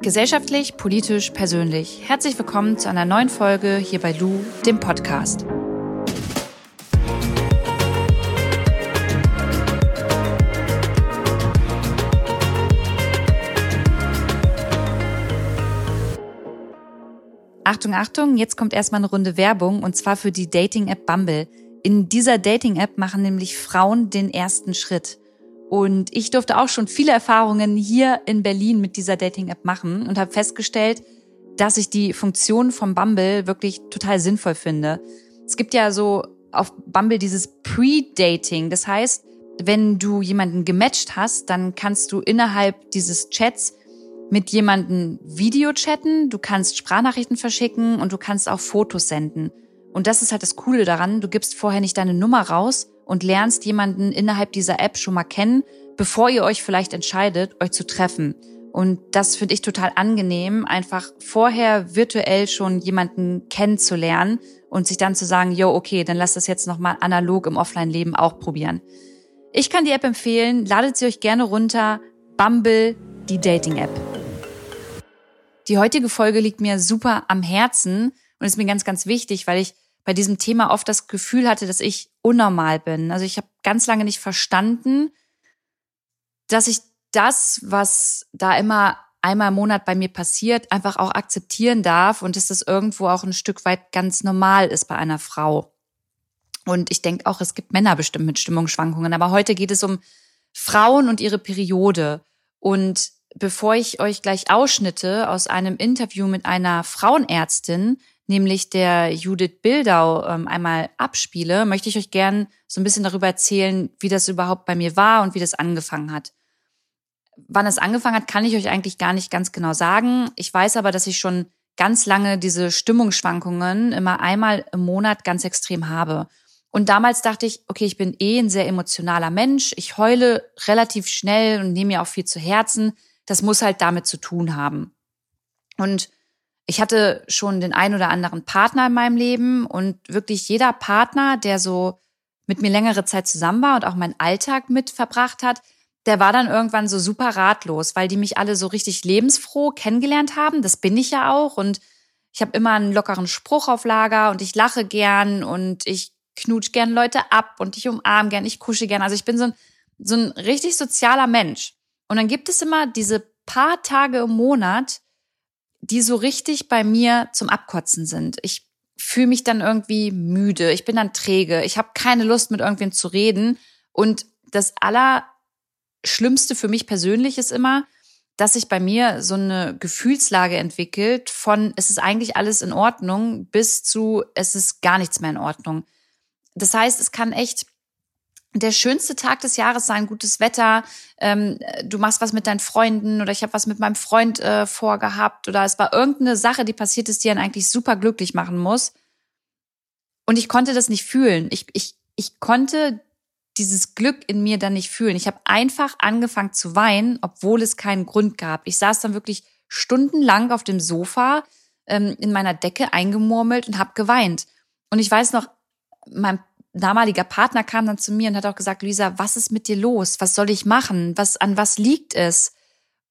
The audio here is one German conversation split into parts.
Gesellschaftlich, politisch, persönlich. Herzlich willkommen zu einer neuen Folge hier bei Lou, dem Podcast. Achtung, Achtung, jetzt kommt erstmal eine Runde Werbung und zwar für die Dating-App Bumble. In dieser Dating-App machen nämlich Frauen den ersten Schritt. Und ich durfte auch schon viele Erfahrungen hier in Berlin mit dieser Dating-App machen und habe festgestellt, dass ich die Funktion vom Bumble wirklich total sinnvoll finde. Es gibt ja so auf Bumble dieses Pre-Dating. Das heißt, wenn du jemanden gematcht hast, dann kannst du innerhalb dieses Chats mit jemanden Video chatten, du kannst Sprachnachrichten verschicken und du kannst auch Fotos senden. Und das ist halt das Coole daran, du gibst vorher nicht deine Nummer raus und lernst jemanden innerhalb dieser App schon mal kennen, bevor ihr euch vielleicht entscheidet, euch zu treffen. Und das finde ich total angenehm, einfach vorher virtuell schon jemanden kennenzulernen und sich dann zu sagen, yo, okay, dann lasst das jetzt nochmal analog im Offline-Leben auch probieren. Ich kann die App empfehlen, ladet sie euch gerne runter. Bumble, die Dating-App. Die heutige Folge liegt mir super am Herzen und ist mir ganz, ganz wichtig, weil ich bei diesem Thema oft das Gefühl hatte, dass ich unnormal bin. Also ich habe ganz lange nicht verstanden, dass ich das, was da immer einmal im Monat bei mir passiert, einfach auch akzeptieren darf und dass das irgendwo auch ein Stück weit ganz normal ist bei einer Frau. Und ich denke auch, es gibt Männer bestimmt mit Stimmungsschwankungen. Aber heute geht es um Frauen und ihre Periode. Und bevor ich euch gleich Ausschnitte aus einem Interview mit einer Frauenärztin nämlich der Judith Bildau ähm, einmal abspiele, möchte ich euch gern so ein bisschen darüber erzählen, wie das überhaupt bei mir war und wie das angefangen hat. Wann es angefangen hat, kann ich euch eigentlich gar nicht ganz genau sagen. Ich weiß aber, dass ich schon ganz lange diese Stimmungsschwankungen immer einmal im Monat ganz extrem habe. Und damals dachte ich, okay, ich bin eh ein sehr emotionaler Mensch. Ich heule relativ schnell und nehme mir auch viel zu Herzen. Das muss halt damit zu tun haben. Und ich hatte schon den ein oder anderen Partner in meinem Leben und wirklich jeder Partner, der so mit mir längere Zeit zusammen war und auch meinen Alltag mit verbracht hat, der war dann irgendwann so super ratlos, weil die mich alle so richtig lebensfroh kennengelernt haben. Das bin ich ja auch und ich habe immer einen lockeren Spruch auf Lager und ich lache gern und ich knutsch gern Leute ab und ich umarme gern, ich kusche gern. Also ich bin so ein, so ein richtig sozialer Mensch. Und dann gibt es immer diese paar Tage im Monat, die so richtig bei mir zum Abkotzen sind. Ich fühle mich dann irgendwie müde, ich bin dann träge, ich habe keine Lust mit irgendwem zu reden und das Allerschlimmste für mich persönlich ist immer, dass sich bei mir so eine Gefühlslage entwickelt von es ist eigentlich alles in Ordnung bis zu es ist gar nichts mehr in Ordnung. Das heißt, es kann echt der schönste Tag des Jahres sein, gutes Wetter, ähm, du machst was mit deinen Freunden oder ich habe was mit meinem Freund äh, vorgehabt oder es war irgendeine Sache, die passiert ist, die einen eigentlich super glücklich machen muss. Und ich konnte das nicht fühlen. Ich, ich, ich konnte dieses Glück in mir dann nicht fühlen. Ich habe einfach angefangen zu weinen, obwohl es keinen Grund gab. Ich saß dann wirklich stundenlang auf dem Sofa ähm, in meiner Decke eingemurmelt und habe geweint. Und ich weiß noch, mein damaliger Partner kam dann zu mir und hat auch gesagt, Luisa, was ist mit dir los? Was soll ich machen? Was, an was liegt es?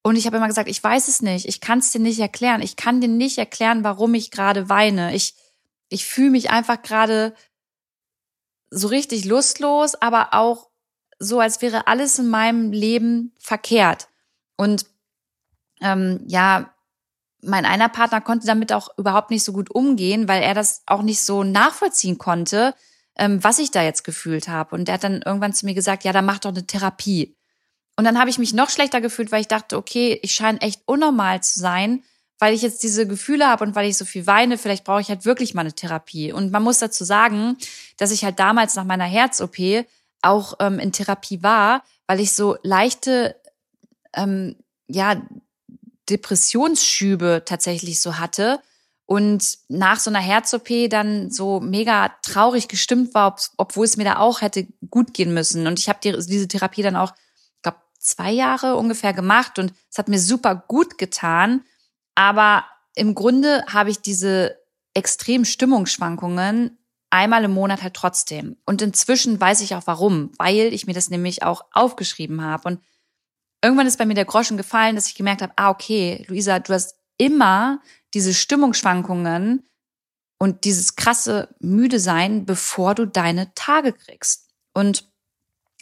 Und ich habe immer gesagt, ich weiß es nicht. Ich kann es dir nicht erklären. Ich kann dir nicht erklären, warum ich gerade weine. Ich, ich fühle mich einfach gerade so richtig lustlos, aber auch so, als wäre alles in meinem Leben verkehrt. Und ähm, ja, mein einer Partner konnte damit auch überhaupt nicht so gut umgehen, weil er das auch nicht so nachvollziehen konnte, ähm, was ich da jetzt gefühlt habe. Und der hat dann irgendwann zu mir gesagt, ja, dann mach doch eine Therapie. Und dann habe ich mich noch schlechter gefühlt, weil ich dachte, okay, ich scheine echt unnormal zu sein, weil ich jetzt diese Gefühle habe und weil ich so viel weine, vielleicht brauche ich halt wirklich mal eine Therapie. Und man muss dazu sagen, dass ich halt damals nach meiner Herz-OP auch ähm, in Therapie war, weil ich so leichte, ähm, ja, Depressionsschübe tatsächlich so hatte und nach so einer Herz-OP dann so mega traurig gestimmt war, ob, obwohl es mir da auch hätte gut gehen müssen. Und ich habe die, diese Therapie dann auch, ich glaube, zwei Jahre ungefähr gemacht und es hat mir super gut getan. Aber im Grunde habe ich diese extremen Stimmungsschwankungen einmal im Monat halt trotzdem. Und inzwischen weiß ich auch warum, weil ich mir das nämlich auch aufgeschrieben habe. Und irgendwann ist bei mir der Groschen gefallen, dass ich gemerkt habe, ah, okay, Luisa, du hast immer diese Stimmungsschwankungen und dieses krasse müde sein, bevor du deine Tage kriegst. Und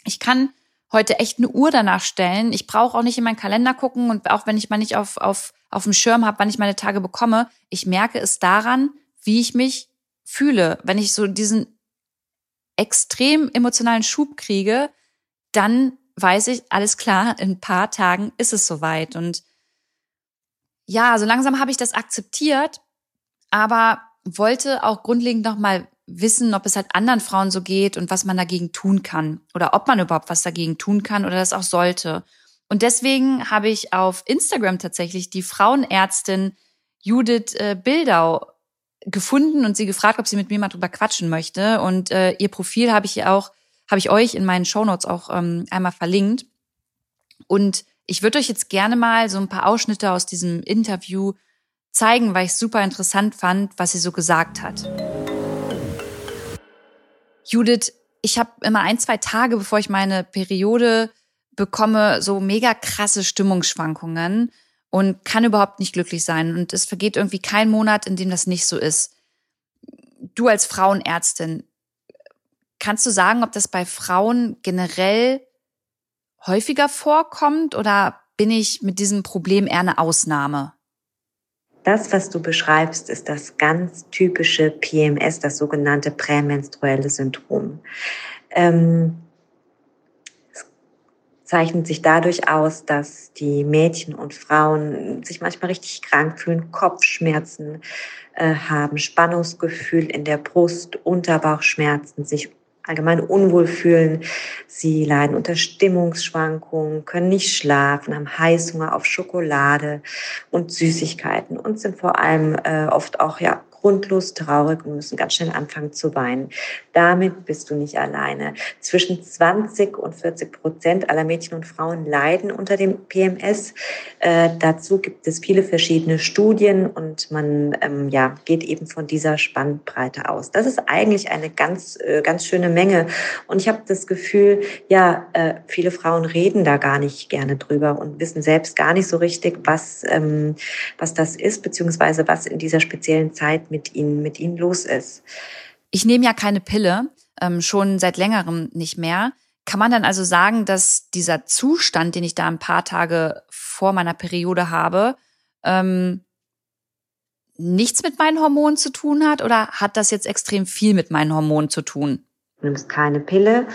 ich kann heute echt eine Uhr danach stellen. Ich brauche auch nicht in meinen Kalender gucken und auch wenn ich mal nicht auf, auf, auf dem Schirm habe, wann ich meine Tage bekomme, ich merke es daran, wie ich mich fühle. Wenn ich so diesen extrem emotionalen Schub kriege, dann weiß ich, alles klar, in ein paar Tagen ist es soweit. Und ja, so langsam habe ich das akzeptiert, aber wollte auch grundlegend nochmal wissen, ob es halt anderen Frauen so geht und was man dagegen tun kann oder ob man überhaupt was dagegen tun kann oder das auch sollte. Und deswegen habe ich auf Instagram tatsächlich die Frauenärztin Judith äh, Bildau gefunden und sie gefragt, ob sie mit mir mal drüber quatschen möchte. Und äh, ihr Profil habe ich auch, habe ich euch in meinen Shownotes auch ähm, einmal verlinkt. Und ich würde euch jetzt gerne mal so ein paar Ausschnitte aus diesem Interview zeigen, weil ich es super interessant fand, was sie so gesagt hat. Judith, ich habe immer ein, zwei Tage, bevor ich meine Periode bekomme, so mega krasse Stimmungsschwankungen und kann überhaupt nicht glücklich sein. Und es vergeht irgendwie kein Monat, in dem das nicht so ist. Du als Frauenärztin, kannst du sagen, ob das bei Frauen generell häufiger vorkommt oder bin ich mit diesem Problem eher eine Ausnahme? Das, was du beschreibst, ist das ganz typische PMS, das sogenannte prämenstruelle Syndrom. Ähm, es zeichnet sich dadurch aus, dass die Mädchen und Frauen sich manchmal richtig krank fühlen, Kopfschmerzen äh, haben, Spannungsgefühl in der Brust, Unterbauchschmerzen, sich allgemein unwohl fühlen. Sie leiden unter Stimmungsschwankungen, können nicht schlafen, haben Heißhunger auf Schokolade und Süßigkeiten und sind vor allem äh, oft auch ja grundlos traurig und müssen ganz schnell anfangen zu weinen. Damit bist du nicht alleine. Zwischen 20 und 40 Prozent aller Mädchen und Frauen leiden unter dem PMS. Äh, dazu gibt es viele verschiedene Studien und man ähm, ja, geht eben von dieser Spannbreite aus. Das ist eigentlich eine ganz, äh, ganz schöne Menge. Und ich habe das Gefühl, ja, äh, viele Frauen reden da gar nicht gerne drüber und wissen selbst gar nicht so richtig, was, ähm, was das ist, beziehungsweise was in dieser speziellen Zeit mit ihnen, mit ihnen los ist. Ich nehme ja keine Pille, ähm, schon seit längerem nicht mehr. Kann man dann also sagen, dass dieser Zustand, den ich da ein paar Tage vor meiner Periode habe, ähm, nichts mit meinen Hormonen zu tun hat oder hat das jetzt extrem viel mit meinen Hormonen zu tun? Nimmst keine Pille.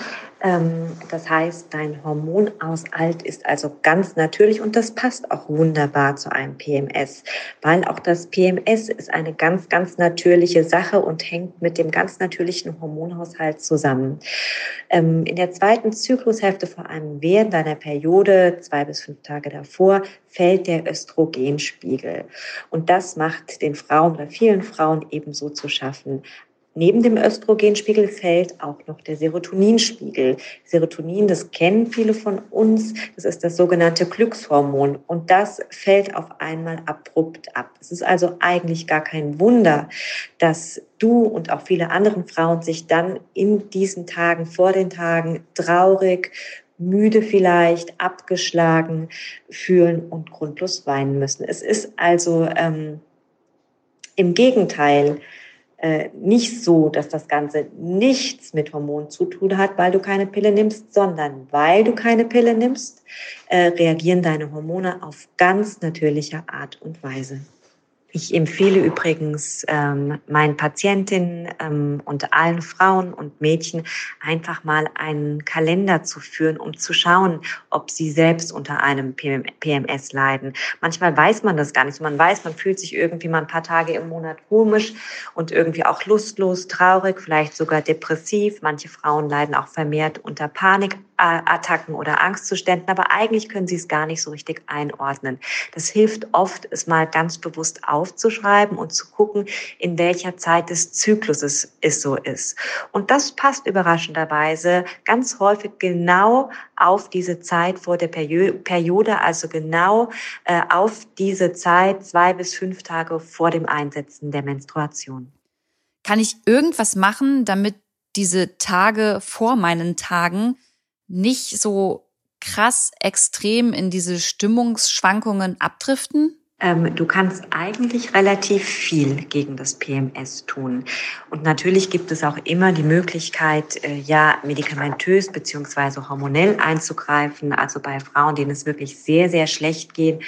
Ähm, das heißt, dein Hormonaushalt ist also ganz natürlich und das passt auch wunderbar zu einem PMS, weil auch das PMS ist eine ganz, ganz natürliche Sache und hängt mit dem ganz natürlichen Hormonhaushalt zusammen. Ähm, in der zweiten Zyklushälfte, vor allem während deiner Periode, zwei bis fünf Tage davor, fällt der Östrogenspiegel. Und das macht den Frauen oder vielen Frauen ebenso zu schaffen. Neben dem Östrogenspiegel fällt auch noch der Serotoninspiegel. Serotonin, das kennen viele von uns, das ist das sogenannte Glückshormon und das fällt auf einmal abrupt ab. Es ist also eigentlich gar kein Wunder, dass du und auch viele andere Frauen sich dann in diesen Tagen, vor den Tagen traurig, müde vielleicht, abgeschlagen fühlen und grundlos weinen müssen. Es ist also ähm, im Gegenteil, äh, nicht so, dass das Ganze nichts mit Hormonen zu tun hat, weil du keine Pille nimmst, sondern weil du keine Pille nimmst, äh, reagieren deine Hormone auf ganz natürliche Art und Weise. Ich empfehle übrigens ähm, meinen Patientinnen ähm, und allen Frauen und Mädchen einfach mal einen Kalender zu führen, um zu schauen, ob sie selbst unter einem PMS leiden. Manchmal weiß man das gar nicht. Man weiß, man fühlt sich irgendwie mal ein paar Tage im Monat komisch und irgendwie auch lustlos, traurig, vielleicht sogar depressiv. Manche Frauen leiden auch vermehrt unter Panikattacken oder Angstzuständen, aber eigentlich können sie es gar nicht so richtig einordnen. Das hilft oft, es mal ganz bewusst auf aufzuschreiben und zu gucken, in welcher Zeit des Zykluses es so ist. Und das passt überraschenderweise ganz häufig genau auf diese Zeit vor der Periode, also genau äh, auf diese Zeit zwei bis fünf Tage vor dem Einsetzen der Menstruation. Kann ich irgendwas machen, damit diese Tage vor meinen Tagen nicht so krass extrem in diese Stimmungsschwankungen abdriften? Ähm, du kannst eigentlich relativ viel gegen das PMS tun. Und natürlich gibt es auch immer die Möglichkeit, äh, ja, medikamentös beziehungsweise hormonell einzugreifen. Also bei Frauen, denen es wirklich sehr, sehr schlecht geht,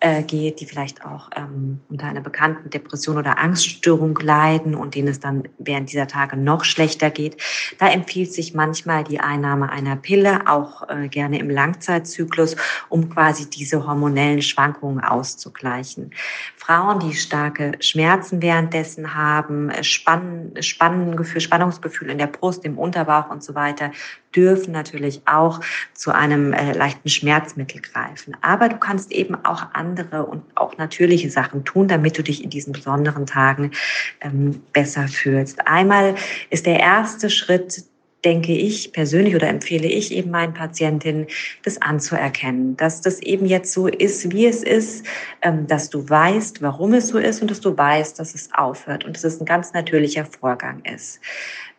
äh, geht, die vielleicht auch ähm, unter einer bekannten Depression oder Angststörung leiden und denen es dann während dieser Tage noch schlechter geht. Da empfiehlt sich manchmal die Einnahme einer Pille, auch äh, gerne im Langzeitzyklus, um quasi diese hormonellen Schwankungen auszugleichen. Frauen, die starke Schmerzen währenddessen haben, Spann, Spannengefühl, Spannungsgefühl in der Brust, im Unterbauch und so weiter, dürfen natürlich auch zu einem äh, leichten Schmerzmittel greifen. Aber du kannst eben auch andere und auch natürliche Sachen tun, damit du dich in diesen besonderen Tagen ähm, besser fühlst. Einmal ist der erste Schritt denke ich persönlich oder empfehle ich eben meinen Patientinnen, das anzuerkennen, dass das eben jetzt so ist, wie es ist, ähm, dass du weißt, warum es so ist und dass du weißt, dass es aufhört und dass es ein ganz natürlicher Vorgang ist.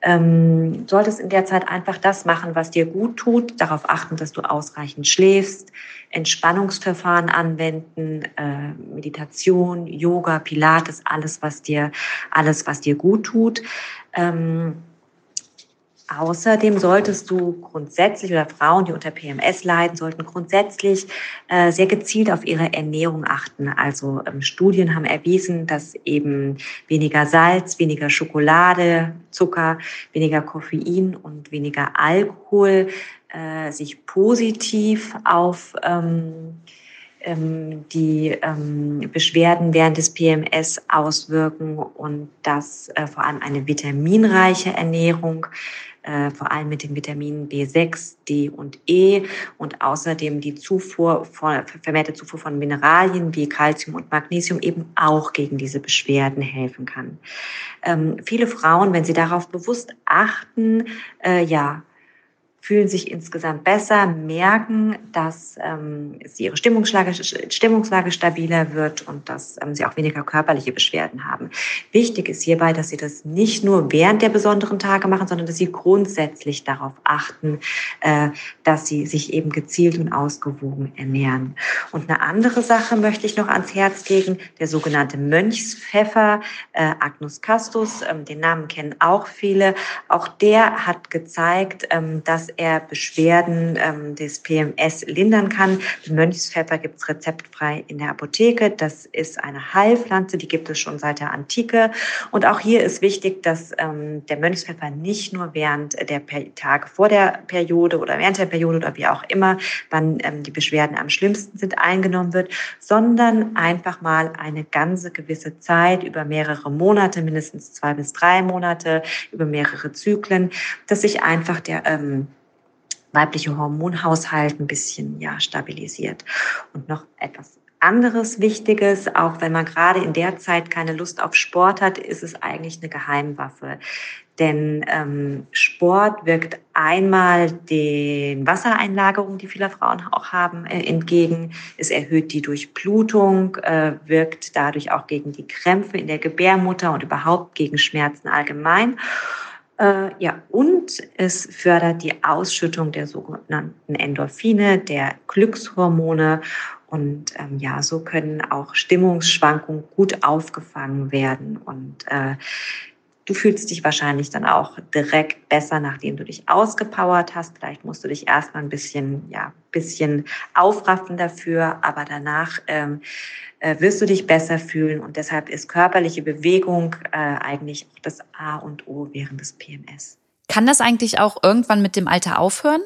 Ähm, solltest in der Zeit einfach das machen, was dir gut tut, darauf achten, dass du ausreichend schläfst, Entspannungsverfahren anwenden, äh, Meditation, Yoga, Pilates, alles, was dir, alles, was dir gut tut. Ähm, Außerdem solltest du grundsätzlich oder Frauen, die unter PMS leiden, sollten grundsätzlich äh, sehr gezielt auf ihre Ernährung achten. Also ähm, Studien haben erwiesen, dass eben weniger Salz, weniger Schokolade, Zucker, weniger Koffein und weniger Alkohol äh, sich positiv auf ähm, ähm, die ähm, Beschwerden während des PMS auswirken und dass äh, vor allem eine vitaminreiche Ernährung äh, vor allem mit den Vitaminen B6, D und E und außerdem die Zufuhr von, vermehrte Zufuhr von Mineralien wie Calcium und Magnesium eben auch gegen diese Beschwerden helfen kann. Ähm, viele Frauen, wenn sie darauf bewusst achten, äh, ja, fühlen sich insgesamt besser, merken, dass ähm, sie ihre Stimmungslage, Stimmungslage stabiler wird und dass ähm, sie auch weniger körperliche Beschwerden haben. Wichtig ist hierbei, dass sie das nicht nur während der besonderen Tage machen, sondern dass sie grundsätzlich darauf achten, äh, dass sie sich eben gezielt und ausgewogen ernähren. Und eine andere Sache möchte ich noch ans Herz legen, der sogenannte Mönchspfeffer, äh, Agnus castus, ähm, den Namen kennen auch viele. Auch der hat gezeigt, ähm, dass er Beschwerden ähm, des PMS lindern kann. Den Mönchspfeffer gibt es rezeptfrei in der Apotheke. Das ist eine Heilpflanze, die gibt es schon seit der Antike. Und auch hier ist wichtig, dass ähm, der Mönchspfeffer nicht nur während der Tage vor der Periode oder während der Periode oder wie auch immer, wann ähm, die Beschwerden am schlimmsten sind, eingenommen wird, sondern einfach mal eine ganze gewisse Zeit über mehrere Monate, mindestens zwei bis drei Monate, über mehrere Zyklen, dass sich einfach der ähm, weibliche Hormonhaushalt ein bisschen ja stabilisiert. Und noch etwas anderes Wichtiges, auch wenn man gerade in der Zeit keine Lust auf Sport hat, ist es eigentlich eine Geheimwaffe. Denn ähm, Sport wirkt einmal den Wassereinlagerungen, die viele Frauen auch haben, äh, entgegen. Es erhöht die Durchblutung, äh, wirkt dadurch auch gegen die Krämpfe in der Gebärmutter und überhaupt gegen Schmerzen allgemein. Äh, ja, und es fördert die Ausschüttung der sogenannten Endorphine, der Glückshormone. Und ähm, ja, so können auch Stimmungsschwankungen gut aufgefangen werden. Und äh, Du fühlst dich wahrscheinlich dann auch direkt besser, nachdem du dich ausgepowert hast. Vielleicht musst du dich erstmal ein bisschen, ja, bisschen aufraffen dafür, aber danach ähm, äh, wirst du dich besser fühlen. Und deshalb ist körperliche Bewegung äh, eigentlich auch das A und O während des PMS. Kann das eigentlich auch irgendwann mit dem Alter aufhören?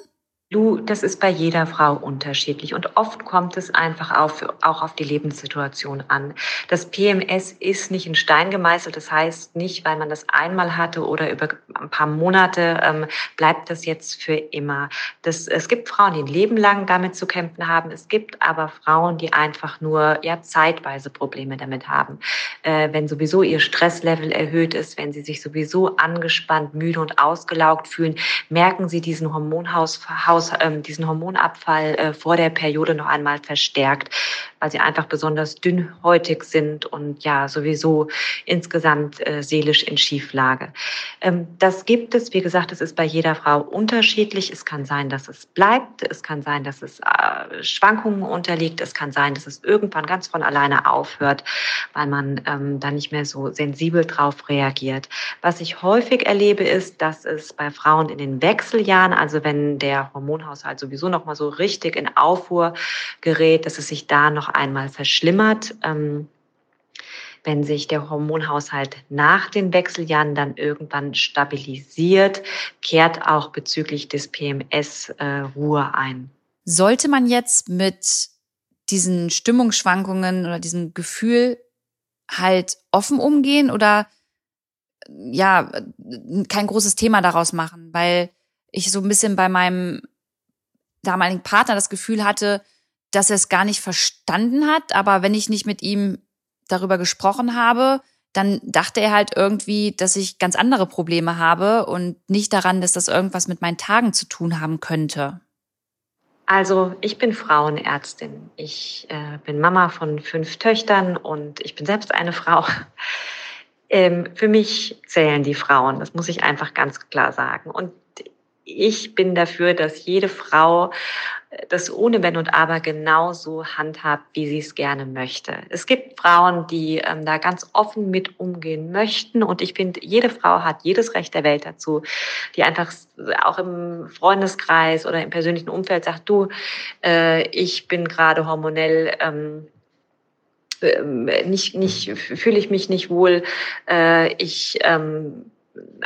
Du, das ist bei jeder Frau unterschiedlich und oft kommt es einfach auf, auch auf die Lebenssituation an. Das PMS ist nicht in Stein gemeißelt, das heißt nicht, weil man das einmal hatte oder über ein paar Monate ähm, bleibt das jetzt für immer. Das, es gibt Frauen, die ein Leben lang damit zu kämpfen haben. Es gibt aber Frauen, die einfach nur ja zeitweise Probleme damit haben. Äh, wenn sowieso ihr Stresslevel erhöht ist, wenn sie sich sowieso angespannt, müde und ausgelaugt fühlen, merken sie diesen Hormonhaushalt Haus, ähm, diesen Hormonabfall äh, vor der Periode noch einmal verstärkt, weil sie einfach besonders dünnhäutig sind und ja sowieso insgesamt äh, seelisch in Schieflage. Ähm, das gibt es, wie gesagt, es ist bei jeder Frau unterschiedlich. Es kann sein, dass es bleibt, es kann sein, dass es äh, Schwankungen unterliegt, es kann sein, dass es irgendwann ganz von alleine aufhört, weil man ähm, da nicht mehr so sensibel drauf reagiert. Was ich häufig erlebe, ist, dass es bei Frauen in den Wechseljahren, also wenn der Hormonhaushalt sowieso noch mal so richtig in Aufruhr gerät, dass es sich da noch einmal verschlimmert. Ähm, wenn sich der Hormonhaushalt nach den Wechseljahren dann irgendwann stabilisiert, kehrt auch bezüglich des PMS äh, Ruhe ein. Sollte man jetzt mit diesen Stimmungsschwankungen oder diesem Gefühl halt offen umgehen oder ja, kein großes Thema daraus machen, weil ich so ein bisschen bei meinem damaligen Partner das Gefühl hatte, dass er es gar nicht verstanden hat, aber wenn ich nicht mit ihm darüber gesprochen habe, dann dachte er halt irgendwie, dass ich ganz andere Probleme habe und nicht daran, dass das irgendwas mit meinen Tagen zu tun haben könnte. Also ich bin Frauenärztin. Ich äh, bin Mama von fünf Töchtern und ich bin selbst eine Frau. Ähm, für mich zählen die Frauen, das muss ich einfach ganz klar sagen. Und ich bin dafür, dass jede Frau das ohne Wenn und Aber genauso handhabt, wie sie es gerne möchte. Es gibt Frauen, die ähm, da ganz offen mit umgehen möchten und ich finde, jede Frau hat jedes Recht der Welt dazu, die einfach auch im Freundeskreis oder im persönlichen Umfeld sagt, du, äh, ich bin gerade hormonell ähm, ähm nicht, nicht, fühle ich mich nicht wohl, äh, ich ähm,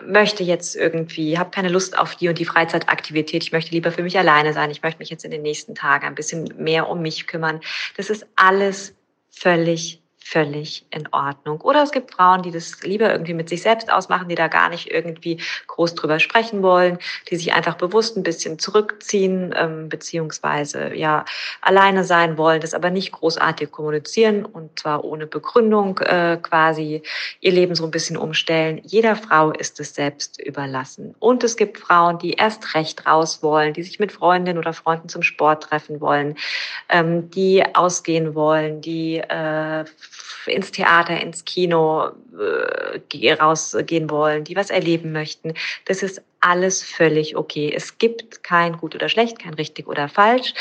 möchte jetzt irgendwie, habe keine Lust auf die und die Freizeitaktivität, ich möchte lieber für mich alleine sein, ich möchte mich jetzt in den nächsten Tagen ein bisschen mehr um mich kümmern. Das ist alles völlig völlig in Ordnung. Oder es gibt Frauen, die das lieber irgendwie mit sich selbst ausmachen, die da gar nicht irgendwie groß drüber sprechen wollen, die sich einfach bewusst ein bisschen zurückziehen, ähm, beziehungsweise ja alleine sein wollen, das aber nicht großartig kommunizieren und zwar ohne Begründung äh, quasi ihr Leben so ein bisschen umstellen. Jeder Frau ist es selbst überlassen. Und es gibt Frauen, die erst recht raus wollen, die sich mit Freundinnen oder Freunden zum Sport treffen wollen, ähm, die ausgehen wollen, die äh, ins Theater, ins Kino äh, rausgehen wollen, die was erleben möchten. Das ist alles völlig okay. Es gibt kein gut oder schlecht, kein richtig oder falsch.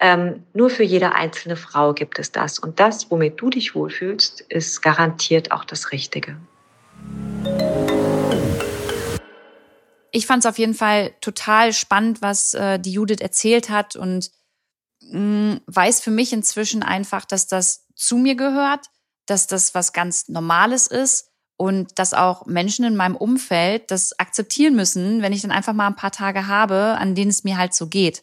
Ähm, nur für jede einzelne Frau gibt es das. Und das, womit du dich wohlfühlst, ist garantiert auch das Richtige. Ich fand es auf jeden Fall total spannend, was äh, die Judith erzählt hat und mh, mm, weiß für mich inzwischen einfach, dass das zu mir gehört dass das was ganz Normales ist und dass auch Menschen in meinem Umfeld das akzeptieren müssen, wenn ich dann einfach mal ein paar Tage habe, an denen es mir halt so geht.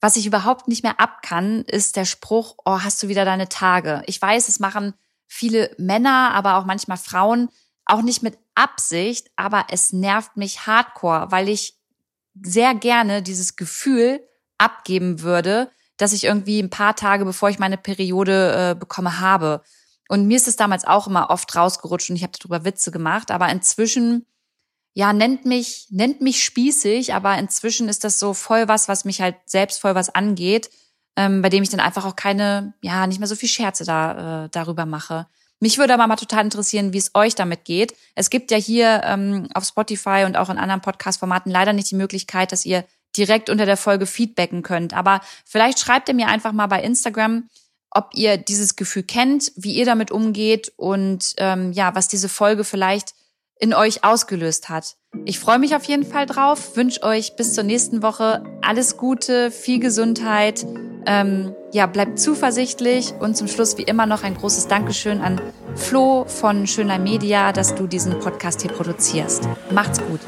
Was ich überhaupt nicht mehr ab kann, ist der Spruch, oh, hast du wieder deine Tage. Ich weiß, es machen viele Männer, aber auch manchmal Frauen, auch nicht mit Absicht, aber es nervt mich hardcore, weil ich sehr gerne dieses Gefühl abgeben würde, dass ich irgendwie ein paar Tage, bevor ich meine Periode äh, bekomme, habe. Und mir ist es damals auch immer oft rausgerutscht und ich habe darüber Witze gemacht. Aber inzwischen, ja, nennt mich, nennt mich spießig, aber inzwischen ist das so voll was, was mich halt selbst voll was angeht, ähm, bei dem ich dann einfach auch keine, ja, nicht mehr so viel Scherze da äh, darüber mache. Mich würde aber mal total interessieren, wie es euch damit geht. Es gibt ja hier ähm, auf Spotify und auch in anderen Podcast-Formaten leider nicht die Möglichkeit, dass ihr direkt unter der Folge feedbacken könnt. Aber vielleicht schreibt ihr mir einfach mal bei Instagram, ob ihr dieses Gefühl kennt, wie ihr damit umgeht und ähm, ja, was diese Folge vielleicht in euch ausgelöst hat. Ich freue mich auf jeden Fall drauf, wünsche euch bis zur nächsten Woche alles Gute, viel Gesundheit, ähm, ja, bleibt zuversichtlich und zum Schluss wie immer noch ein großes Dankeschön an Flo von Schöner Media, dass du diesen Podcast hier produzierst. Macht's gut.